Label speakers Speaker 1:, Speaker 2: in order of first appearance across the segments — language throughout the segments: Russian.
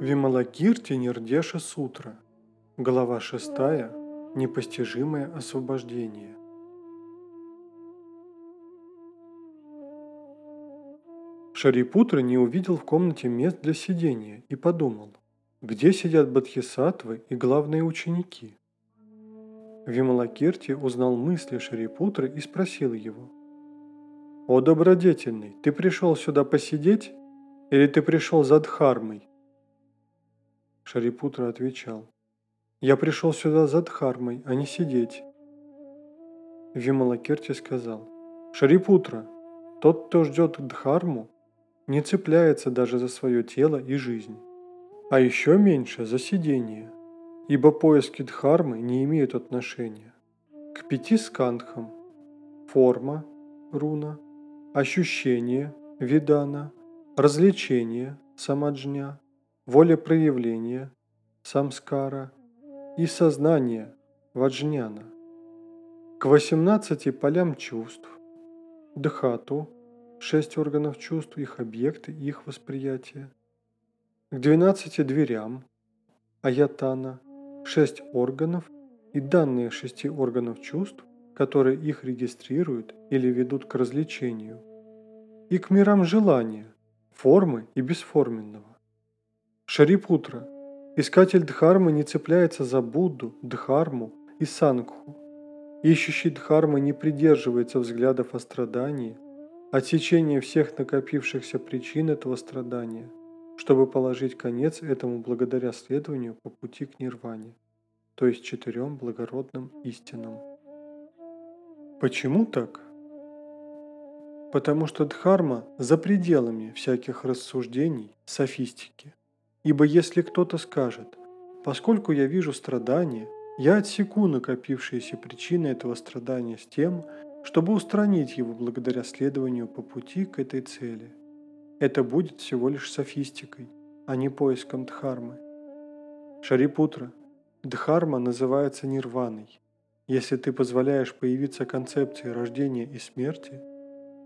Speaker 1: Вималакирти Нирдеша Сутра. Глава 6. Непостижимое освобождение. Шарипутра не увидел в комнате мест для сидения и подумал, где сидят бодхисаттвы и главные ученики. Вималакирти узнал мысли Шарипутры и спросил его. «О добродетельный, ты пришел сюда посидеть или ты пришел за Дхармой?» Шарипутра отвечал. «Я пришел сюда за Дхармой, а не сидеть». Вималакирти сказал. «Шарипутра, тот, кто ждет Дхарму, не цепляется даже за свое тело и жизнь, а еще меньше за сидение, ибо поиски Дхармы не имеют отношения к пяти скандхам – форма, руна, ощущение, видана, развлечение, самаджня, волепроявление, самскара и сознание, ваджняна, к 18 полям чувств, дхату, шесть органов чувств, их объекты их восприятие, к 12 дверям, аятана, шесть органов и данные шести органов чувств, которые их регистрируют или ведут к развлечению, и к мирам желания, формы и бесформенного. Шарипутра. Искатель Дхармы не цепляется за Будду, Дхарму и Сангху. Ищущий Дхармы не придерживается взглядов о страдании, отсечения всех накопившихся причин этого страдания, чтобы положить конец этому благодаря следованию по пути к нирване, то есть четырем благородным истинам. Почему так? Потому что Дхарма за пределами всяких рассуждений, софистики. Ибо если кто-то скажет, поскольку я вижу страдания, я отсеку накопившиеся причины этого страдания с тем, чтобы устранить его благодаря следованию по пути к этой цели. Это будет всего лишь софистикой, а не поиском Дхармы. Шарипутра, Дхарма называется нирваной. Если ты позволяешь появиться концепции рождения и смерти,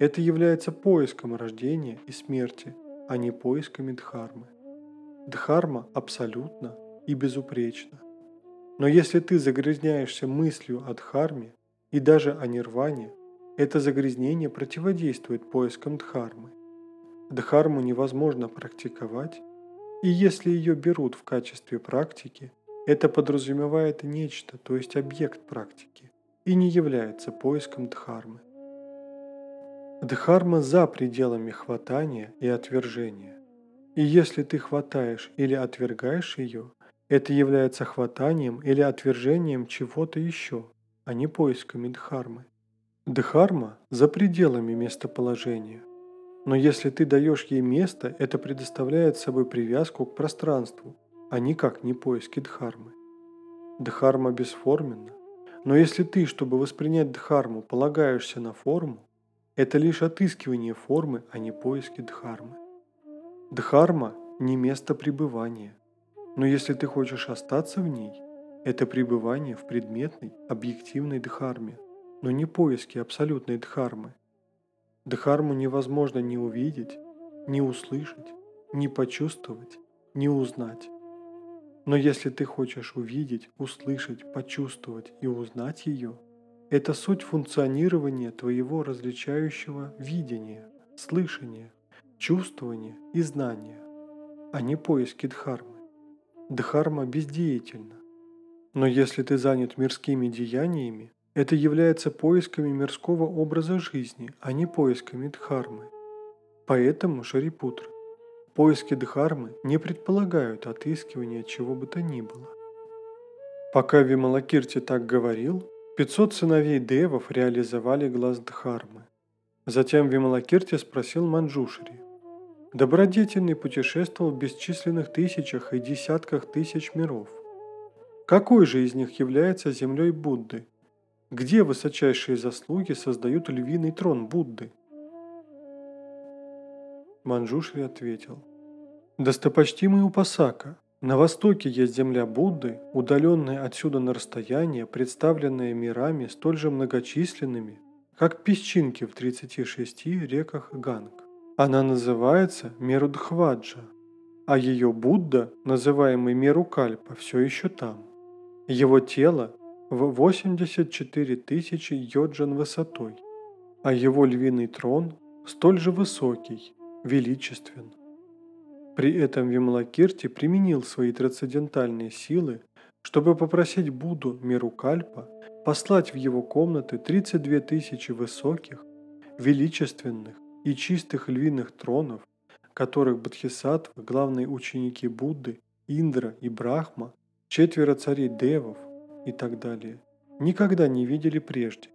Speaker 1: это является поиском рождения и смерти, а не поисками Дхармы. Дхарма абсолютно и безупречна. Но если ты загрязняешься мыслью о Дхарме и даже о Нирване, это загрязнение противодействует поискам Дхармы. Дхарму невозможно практиковать, и если ее берут в качестве практики, это подразумевает нечто, то есть объект практики, и не является поиском Дхармы. Дхарма за пределами хватания и отвержения. И если ты хватаешь или отвергаешь ее, это является хватанием или отвержением чего-то еще, а не поисками дхармы. Дхарма за пределами местоположения. Но если ты даешь ей место, это предоставляет собой привязку к пространству, а никак не поиски дхармы. Дхарма бесформенна. Но если ты, чтобы воспринять дхарму, полагаешься на форму, это лишь отыскивание формы, а не поиски дхармы. Дхарма – не место пребывания. Но если ты хочешь остаться в ней, это пребывание в предметной, объективной дхарме, но не поиски абсолютной дхармы. Дхарму невозможно ни увидеть, ни услышать, ни почувствовать, ни узнать. Но если ты хочешь увидеть, услышать, почувствовать и узнать ее, это суть функционирования твоего различающего видения, слышания – чувствование и знание, а не поиски Дхармы. Дхарма бездеятельна. Но если ты занят мирскими деяниями, это является поисками мирского образа жизни, а не поисками Дхармы. Поэтому, Шарипутра, поиски Дхармы не предполагают отыскивания чего бы то ни было. Пока Вималакирти так говорил, 500 сыновей Девов реализовали глаз Дхармы. Затем Вималакирти спросил Манджушри, Добродетельный путешествовал в бесчисленных тысячах и десятках тысяч миров. Какой же из них является землей Будды? Где высочайшие заслуги создают львиный трон Будды? Манджушри ответил. Достопочтимый Упасака, на востоке есть земля Будды, удаленная отсюда на расстояние, представленная мирами столь же многочисленными, как песчинки в 36 реках Ганг. Она называется Мерудхваджа, а ее Будда, называемый Мерукальпа, все еще там. Его тело в 84 тысячи йоджан высотой, а его львиный трон столь же высокий, величествен. При этом Вималакирти применил свои трансцендентальные силы, чтобы попросить Будду Мерукальпа послать в его комнаты 32 тысячи высоких, величественных и чистых львиных тронов, которых Бодхисаттвы, главные ученики Будды, Индра и Брахма, четверо царей Девов и так далее, никогда не видели прежде.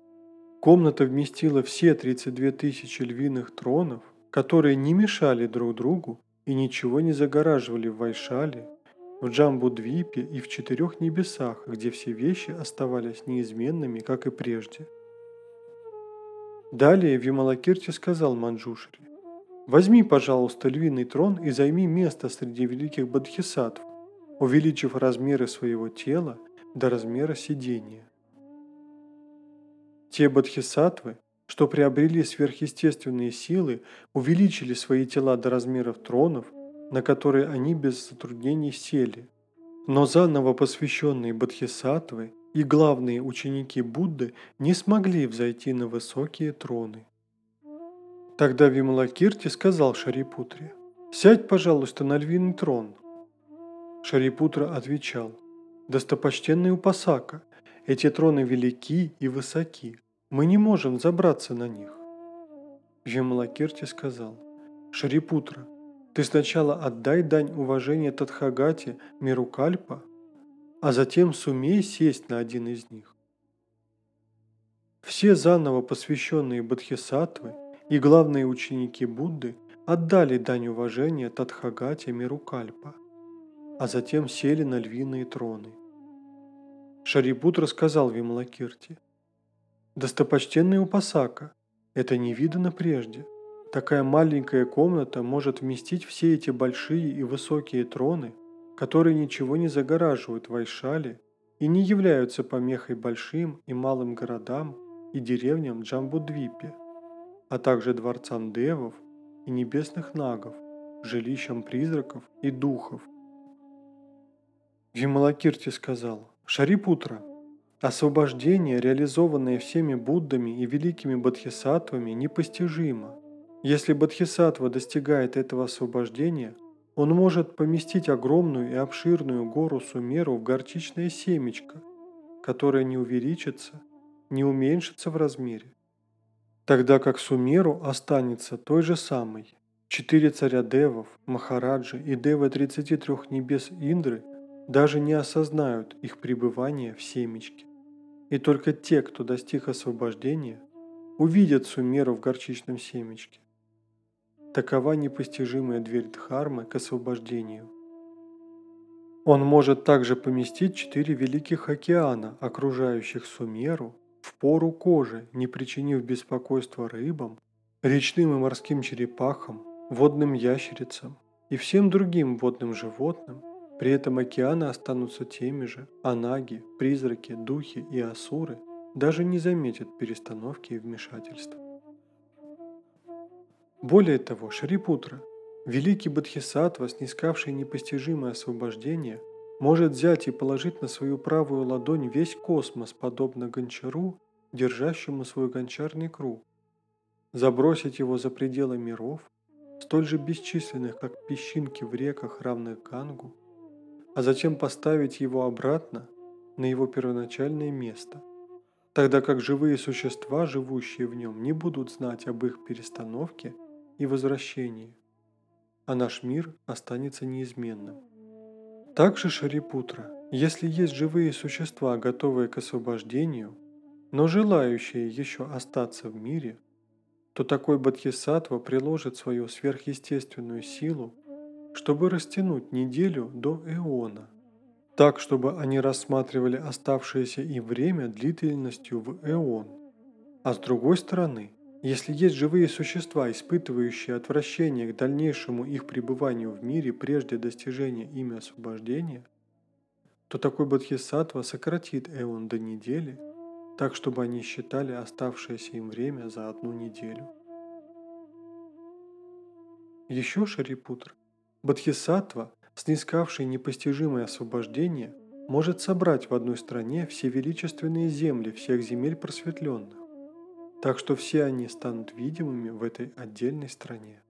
Speaker 1: Комната вместила все 32 тысячи львиных тронов, которые не мешали друг другу и ничего не загораживали в Вайшале, в Джамбудвипе и в четырех небесах, где все вещи оставались неизменными, как и прежде. Далее Вималакирти сказал Манджушри, «Возьми, пожалуйста, львиный трон и займи место среди великих бодхисаттв, увеличив размеры своего тела до размера сидения». Те бодхисаттвы, что приобрели сверхъестественные силы, увеличили свои тела до размеров тронов, на которые они без затруднений сели. Но заново посвященные бодхисаттвы и главные ученики Будды не смогли взойти на высокие троны. Тогда Вималакирти сказал Шарипутре, «Сядь, пожалуйста, на львиный трон». Шарипутра отвечал, «Достопочтенный Упасака, эти троны велики и высоки, мы не можем забраться на них. Вималакирти сказал, Шарипутра, ты сначала отдай дань уважения Тадхагате Мирукальпа, а затем сумей сесть на один из них. Все заново посвященные Бодхисаттвы и главные ученики Будды отдали дань уважения Тадхагате Мирукальпа, а затем сели на львиные троны. Шарипутра сказал Вималакирти, Достопочтенный Упасака, это не видано прежде. Такая маленькая комната может вместить все эти большие и высокие троны, которые ничего не загораживают Вайшали и не являются помехой большим и малым городам и деревням Джамбудвипе, а также дворцам девов и небесных нагов, жилищам призраков и духов. Вималакирти сказал, «Шарипутра, Освобождение, реализованное всеми Буддами и великими бодхисаттвами, непостижимо. Если бодхисаттва достигает этого освобождения, он может поместить огромную и обширную гору Сумеру в горчичное семечко, которое не увеличится, не уменьшится в размере. Тогда как Сумеру останется той же самой. Четыре царя Девов, Махараджи и Девы 33 небес Индры даже не осознают их пребывания в семечке и только те, кто достиг освобождения, увидят Сумеру в горчичном семечке. Такова непостижимая дверь Дхармы к освобождению. Он может также поместить четыре великих океана, окружающих Сумеру, в пору кожи, не причинив беспокойства рыбам, речным и морским черепахам, водным ящерицам и всем другим водным животным, при этом океаны останутся теми же, а наги, призраки, духи и асуры даже не заметят перестановки и вмешательства. Более того, Шарипутра, великий Бодхисаттва, снискавший непостижимое освобождение, может взять и положить на свою правую ладонь весь космос, подобно гончару, держащему свой гончарный круг, забросить его за пределы миров, столь же бесчисленных, как песчинки в реках, равных Гангу, а затем поставить его обратно на его первоначальное место, тогда как живые существа, живущие в нем, не будут знать об их перестановке и возвращении, а наш мир останется неизменным. Также Шарипутра, если есть живые существа, готовые к освобождению, но желающие еще остаться в мире, то такой Бодхисаттва приложит свою сверхъестественную силу чтобы растянуть неделю до эона, так, чтобы они рассматривали оставшееся им время длительностью в эон. А с другой стороны, если есть живые существа, испытывающие отвращение к дальнейшему их пребыванию в мире прежде достижения ими освобождения, то такой бодхисаттва сократит эон до недели, так чтобы они считали оставшееся им время за одну неделю. Еще Шарипутр Бодхисаттва, снискавший непостижимое освобождение, может собрать в одной стране все величественные земли всех земель просветленных, так что все они станут видимыми в этой отдельной стране.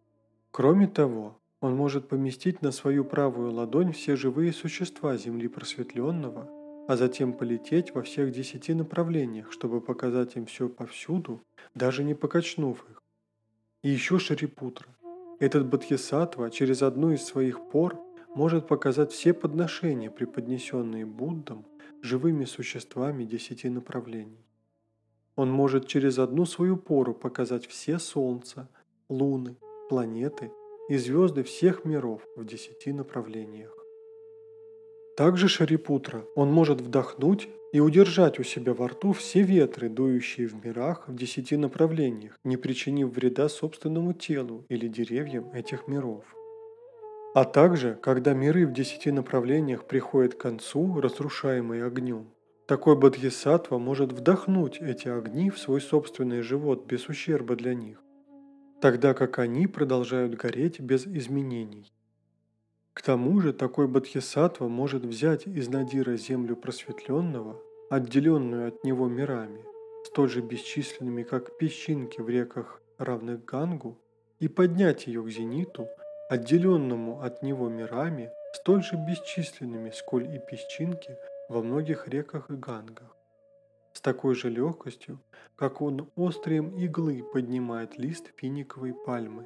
Speaker 1: Кроме того, он может поместить на свою правую ладонь все живые существа Земли просветленного, а затем полететь во всех десяти направлениях, чтобы показать им все повсюду, даже не покачнув их. И еще Шарипутра. Этот Бодхисаттва через одну из своих пор может показать все подношения, преподнесенные Буддам, живыми существами десяти направлений. Он может через одну свою пору показать все солнца, луны, планеты и звезды всех миров в десяти направлениях. Также Шарипутра он может вдохнуть и удержать у себя во рту все ветры, дующие в мирах в десяти направлениях, не причинив вреда собственному телу или деревьям этих миров. А также, когда миры в десяти направлениях приходят к концу, разрушаемые огнем, такой бодхисаттва может вдохнуть эти огни в свой собственный живот без ущерба для них, тогда как они продолжают гореть без изменений. К тому же такой бодхисаттва может взять из Надира землю просветленного, отделенную от него мирами, столь же бесчисленными, как песчинки в реках, равных Гангу, и поднять ее к зениту, отделенному от него мирами, столь же бесчисленными, сколь и песчинки во многих реках и Гангах. С такой же легкостью, как он острием иглы поднимает лист финиковой пальмы.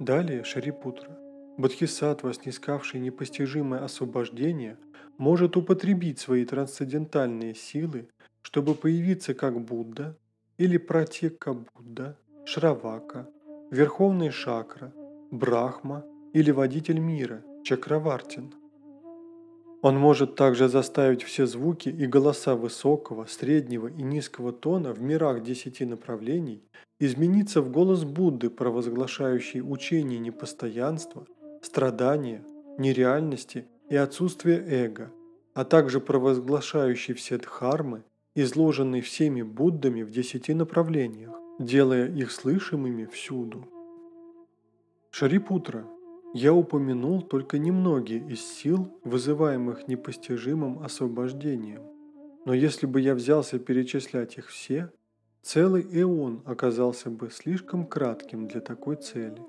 Speaker 1: Далее Шарипутра, Бодхисаттва, снискавший непостижимое освобождение, может употребить свои трансцендентальные силы, чтобы появиться как Будда или Пратека Будда, Шравака, Верховный Шакра, Брахма или Водитель мира, Чакравартин. Он может также заставить все звуки и голоса высокого, среднего и низкого тона в мирах десяти направлений измениться в голос Будды, провозглашающий учение непостоянства, страдания, нереальности и отсутствие эго, а также провозглашающий все дхармы, изложенные всеми Буддами в десяти направлениях, делая их слышимыми всюду. Шарипутра, я упомянул только немногие из сил, вызываемых непостижимым освобождением. Но если бы я взялся перечислять их все, Целый эон оказался бы слишком кратким для такой цели.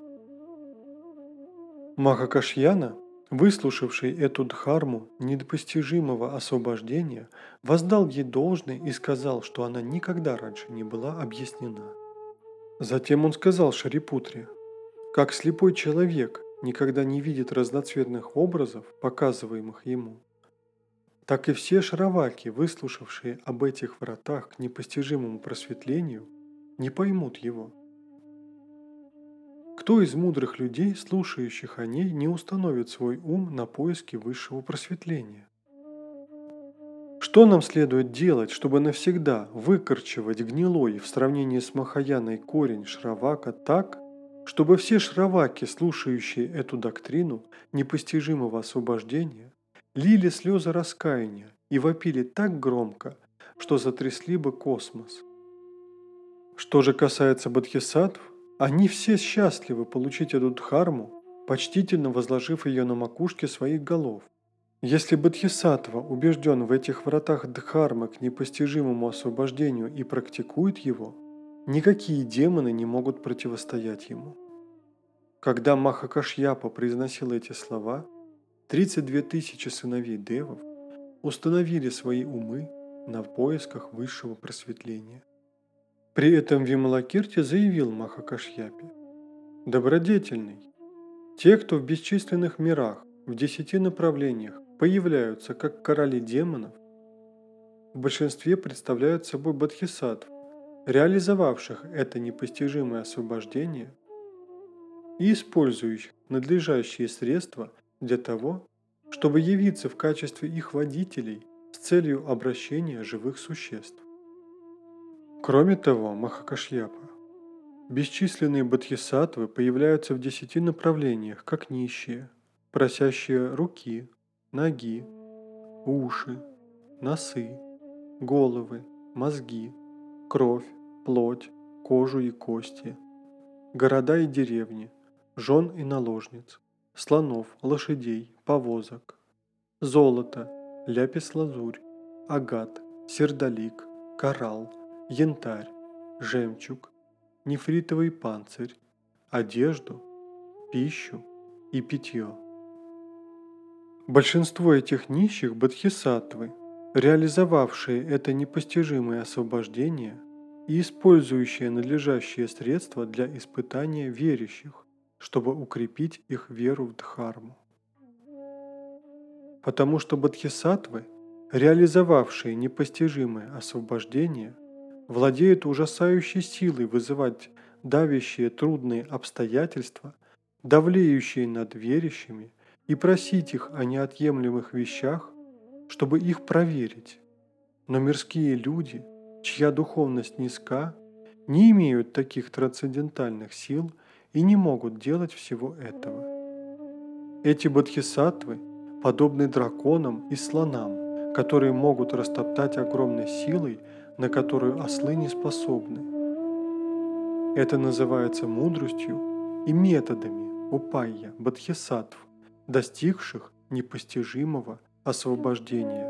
Speaker 1: Махакашьяна, выслушавший эту дхарму недопостижимого освобождения, воздал ей должное и сказал, что она никогда раньше не была объяснена. Затем он сказал Шарипутре, как слепой человек никогда не видит разноцветных образов, показываемых ему, так и все шароваки, выслушавшие об этих вратах к непостижимому просветлению, не поймут его. Кто из мудрых людей, слушающих о ней, не установит свой ум на поиски высшего просветления? Что нам следует делать, чтобы навсегда выкорчевать гнилой в сравнении с Махаяной корень Шравака так, чтобы все шраваки, слушающие эту доктрину непостижимого освобождения, лили слезы раскаяния и вопили так громко, что затрясли бы космос. Что же касается бодхисаттв, они все счастливы получить эту дхарму, почтительно возложив ее на макушке своих голов. Если бодхисаттва убежден в этих вратах дхармы к непостижимому освобождению и практикует его, никакие демоны не могут противостоять ему. Когда Махакашьяпа произносил эти слова, 32 тысячи сыновей девов установили свои умы на поисках высшего просветления. При этом Вималакирти заявил Махакашьяпе, «Добродетельный, те, кто в бесчисленных мирах, в десяти направлениях появляются как короли демонов, в большинстве представляют собой бодхисаттв, реализовавших это непостижимое освобождение и использующих надлежащие средства – для того, чтобы явиться в качестве их водителей с целью обращения живых существ. Кроме того, Махакашьяпа, бесчисленные бодхисаттвы появляются в десяти направлениях, как нищие, просящие руки, ноги, уши, носы, головы, мозги, кровь, плоть, кожу и кости, города и деревни, жен и наложниц, слонов, лошадей, повозок, золото, ляпис-лазурь, агат, сердолик, коралл, янтарь, жемчуг, нефритовый панцирь, одежду, пищу и питье. Большинство этих нищих бодхисаттвы, реализовавшие это непостижимое освобождение и использующие надлежащие средства для испытания верящих, чтобы укрепить их веру в Дхарму. Потому что бодхисаттвы, реализовавшие непостижимое освобождение, владеют ужасающей силой вызывать давящие трудные обстоятельства, давлеющие над верящими и просить их о неотъемлемых вещах, чтобы их проверить. Но мирские люди, чья духовность низка, не имеют таких трансцендентальных сил и не могут делать всего этого. Эти бодхисаттвы подобны драконам и слонам, которые могут растоптать огромной силой, на которую ослы не способны. Это называется мудростью и методами упайя бодхисаттв, достигших непостижимого освобождения.